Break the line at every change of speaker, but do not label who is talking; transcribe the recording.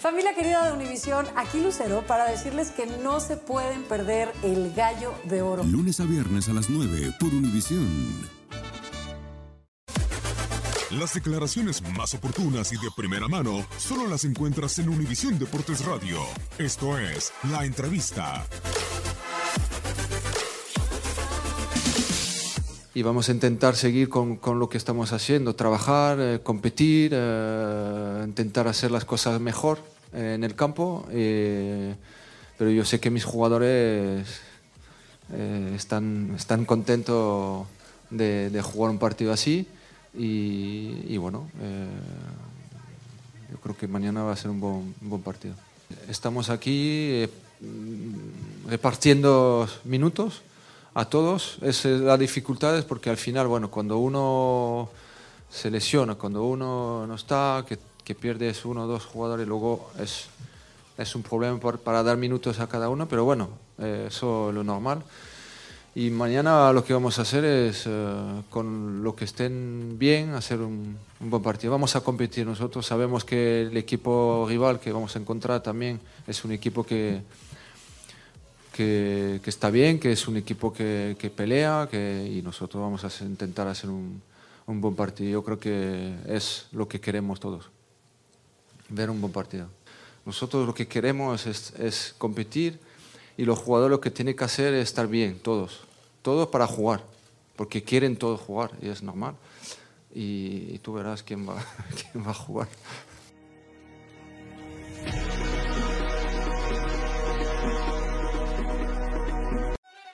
Familia querida de Univisión, aquí Lucero para decirles que no se pueden perder el gallo de oro.
Lunes a viernes a las 9 por Univisión. Las declaraciones más oportunas y de primera mano solo las encuentras en Univisión Deportes Radio. Esto es La Entrevista.
Y vamos a intentar seguir con, con lo que estamos haciendo, trabajar, eh, competir, eh, intentar hacer las cosas mejor eh, en el campo. pero yo sé que mis jugadores están, están contentos de, jugar un partido así y, bueno, yo creo que mañana va a ser un buen, un buen partido. Estamos aquí repartiendo minutos a todos. Es la dificultad es porque al final, bueno, cuando uno se lesiona, cuando uno no está, que, que pierdes uno o dos jugadores, luego es, es un problema para dar minutos a cada uno, pero bueno, eh, eso es lo normal. Y mañana lo que vamos a hacer es, eh, con lo que estén bien, hacer un, un, buen partido. Vamos a competir nosotros, sabemos que el equipo rival que vamos a encontrar también es un equipo que que, está bien, que es un equipo que, que pelea que, y nosotros vamos a intentar hacer un, un, buen partido. Yo creo que es lo que queremos todos, ver un buen partido. Nosotros lo que queremos es, es competir y los jugadores lo que tienen que hacer es estar bien, todos, todos para jugar, porque quieren todos jugar y es normal. Y, y tú verás quién va, quién va a jugar.